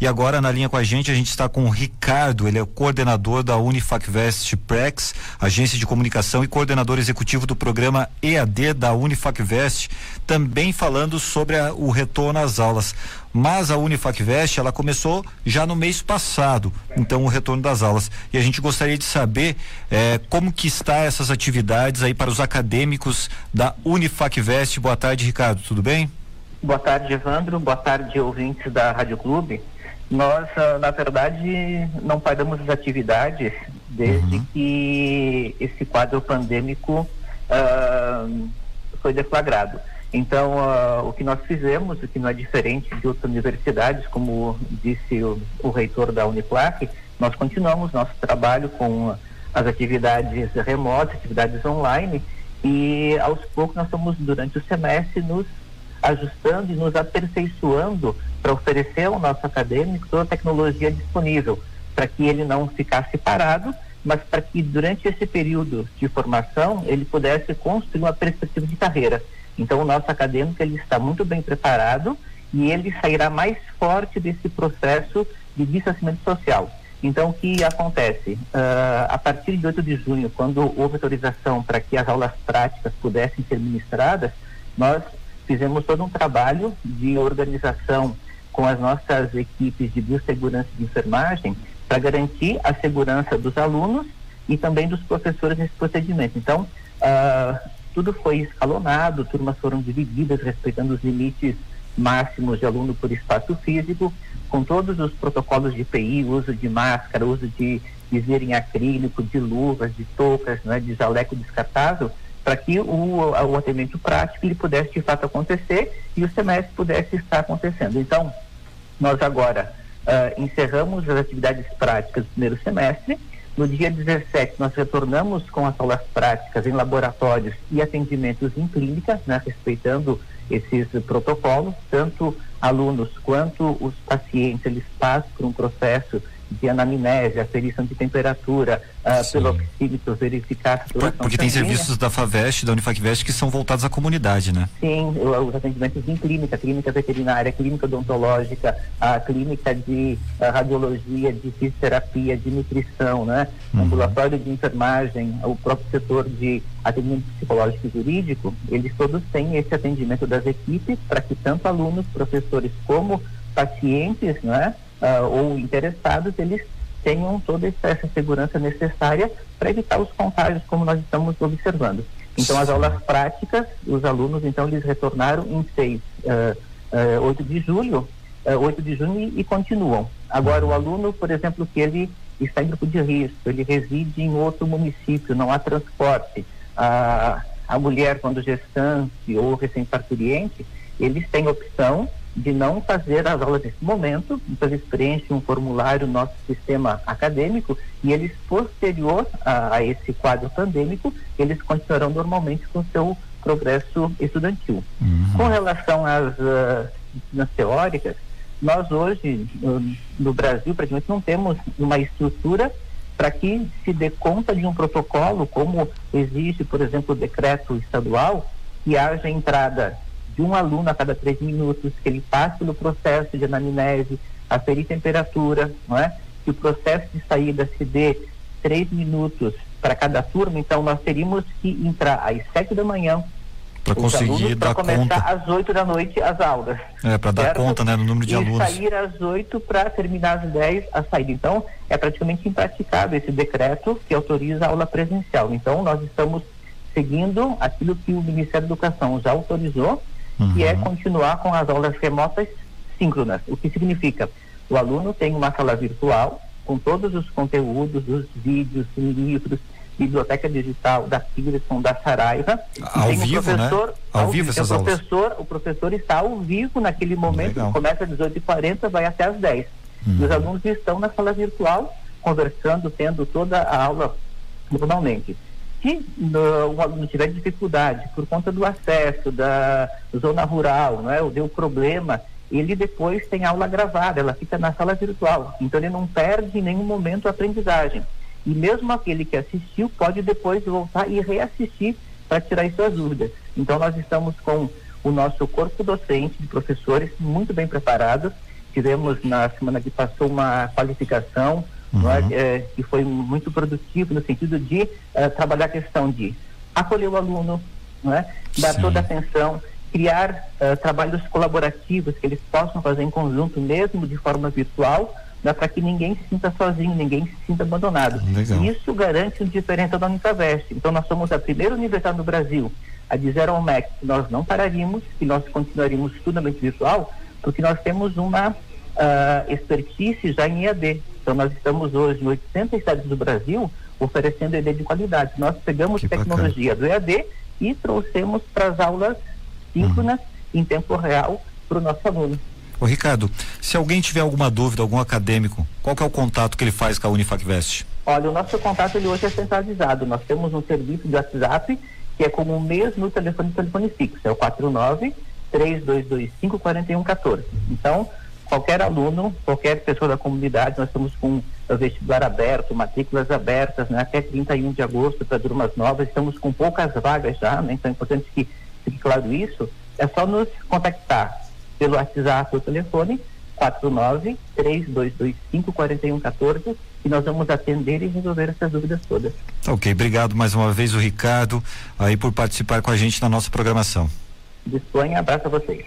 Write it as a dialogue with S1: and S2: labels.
S1: E agora na linha com a gente, a gente está com o Ricardo, ele é o coordenador da Unifacvest Prex, agência de comunicação e coordenador executivo do programa EAD da Unifacvest, também falando sobre a, o retorno às aulas. Mas a Unifacvest, ela começou já no mês passado, então o retorno das aulas. E a gente gostaria de saber eh, como que está essas atividades aí para os acadêmicos da Unifacvest. Boa tarde, Ricardo, tudo bem?
S2: Boa tarde, Evandro. Boa tarde, ouvintes da Rádio Clube. Nós, ah, na verdade, não paramos as atividades desde uhum. que esse quadro pandêmico uh, foi deflagrado. Então, uh, o que nós fizemos, o que não é diferente de outras universidades, como disse o, o reitor da Uniplac, nós continuamos nosso trabalho com as atividades remotas, atividades online, e aos poucos nós estamos, durante o semestre, nos ajustando e nos aperfeiçoando para oferecer ao nosso acadêmico toda a tecnologia disponível, para que ele não ficasse parado, mas para que durante esse período de formação ele pudesse construir uma perspectiva de carreira. Então o nosso acadêmico ele está muito bem preparado e ele sairá mais forte desse processo de distanciamento social. Então, o que acontece? Uh, a partir de 8 de junho, quando houve autorização para que as aulas práticas pudessem ser ministradas, nós fizemos todo um trabalho de organização com as nossas equipes de biossegurança e de enfermagem para garantir a segurança dos alunos e também dos professores nesse procedimento. Então, uh, tudo foi escalonado, turmas foram divididas respeitando os limites máximos de aluno por espaço físico, com todos os protocolos de PI, uso de máscara, uso de viseira em acrílico, de luvas, de toucas, né, de jaleco descartável, para que o, o atendimento prático ele pudesse de fato acontecer e o semestre pudesse estar acontecendo. Então, nós agora uh, encerramos as atividades práticas do primeiro semestre. No dia 17, nós retornamos com as aulas práticas em laboratórios e atendimentos em clínica, né, respeitando esses protocolos. Tanto alunos quanto os pacientes, eles passam por um processo de anamnese, aferição de temperatura, uh, pelo oxímetro, verificar a
S1: saturação Porque tem serviços da FAVEST, da Unifacvest, que são voltados à comunidade, né?
S2: Sim, os atendimentos em clínica, clínica veterinária, clínica odontológica, a clínica de a radiologia, de fisioterapia, de nutrição, né? Uhum. Ambulatório de enfermagem, o próprio setor de atendimento psicológico e jurídico, eles todos têm esse atendimento das equipes para que tanto alunos, professores como pacientes, né? Uh, ou interessados, eles tenham toda essa segurança necessária para evitar os contágios, como nós estamos observando. Então, as aulas práticas, os alunos, então, eles retornaram em 6, uh, uh, 8 de julho, uh, 8 de junho e, e, continuam. Agora, o aluno, por exemplo, que ele está em grupo de risco, ele reside em outro município, não há transporte, a, a mulher, quando gestante ou recém-parturiente, eles têm opção de não fazer as aulas nesse momento, então eles preenchem um formulário no nosso sistema acadêmico e eles, posterior a, a esse quadro pandêmico, eles continuarão normalmente com o seu progresso estudantil. Uhum. Com relação às uh, disciplinas teóricas, nós hoje, no, no Brasil, praticamente não temos uma estrutura para que se dê conta de um protocolo, como existe, por exemplo, o decreto estadual, que haja entrada de um aluno a cada três minutos, que ele passe pelo processo de anamnese, aferir temperatura, não é? Que o processo de saída se dê três minutos para cada turma, então nós teríamos que entrar às sete da manhã
S1: para conseguir dar
S2: começar
S1: conta.
S2: às oito da noite as aulas.
S1: É, para dar conta, né, no número de
S2: e
S1: alunos.
S2: Sair às oito para terminar às dez a saída. Então, é praticamente impraticável esse decreto que autoriza a aula presencial. Então, nós estamos seguindo aquilo que o Ministério da Educação já autorizou uhum. que é continuar com as aulas remotas síncronas. O que significa? O aluno tem uma sala virtual com todos os conteúdos, os vídeos, livros, biblioteca digital da Pearson, da Saraiva.
S1: Ao vivo, né?
S2: Ao, ao vivo essas o professor, aulas. O professor está ao vivo naquele momento, Legal. começa às 18h40, vai até às 10 uhum. E os alunos estão na sala virtual, conversando, tendo toda a aula normalmente. Se o aluno tiver dificuldade por conta do acesso da zona rural, não é, ou deu problema, ele depois tem aula gravada, ela fica na sala virtual. Então ele não perde em nenhum momento a aprendizagem. E mesmo aquele que assistiu pode depois voltar e reassistir para tirar as suas dúvidas. Então nós estamos com o nosso corpo docente de professores muito bem preparados, tivemos na semana que passou uma qualificação uhum. é, é, que foi muito produtivo no sentido de uh, trabalhar a questão de acolher o aluno, não é? dar Sim. toda a atenção, criar uh, trabalhos colaborativos que eles possam fazer em conjunto, mesmo de forma virtual, né, para que ninguém se sinta sozinho, ninguém se sinta abandonado. Legal. Isso garante um diferença da Unicavest. Então, nós somos a primeira universidade no Brasil a dizer ao MEC que nós não pararíamos, que nós continuaríamos totalmente virtual, porque nós temos uma uh, expertise já em EAD. Então, nós estamos hoje em 80 estados do Brasil oferecendo EAD de qualidade. Nós pegamos que tecnologia bacana. do EAD e trouxemos para as aulas síncronas, uhum. em tempo real, para o nosso aluno.
S1: Ô Ricardo, se alguém tiver alguma dúvida, algum acadêmico, qual que é o contato que ele faz com a Unifacvest?
S2: Olha, o nosso contato ele hoje é centralizado. Nós temos um serviço de WhatsApp que é como o mesmo telefone telefone fixo, é o 49 3225 4114. Então, qualquer aluno, qualquer pessoa da comunidade, nós estamos com o vestibular aberto, matrículas abertas, né, até 31 de agosto para turmas novas, estamos com poucas vagas já, né, então é importante que fique claro isso, é só nos contactar pelo WhatsApp ou telefone 49 3225 4114 e nós vamos atender e resolver essas dúvidas todas.
S1: Ok, obrigado mais uma vez o Ricardo aí por participar com a gente na nossa programação.
S2: Disponha, abraço a vocês.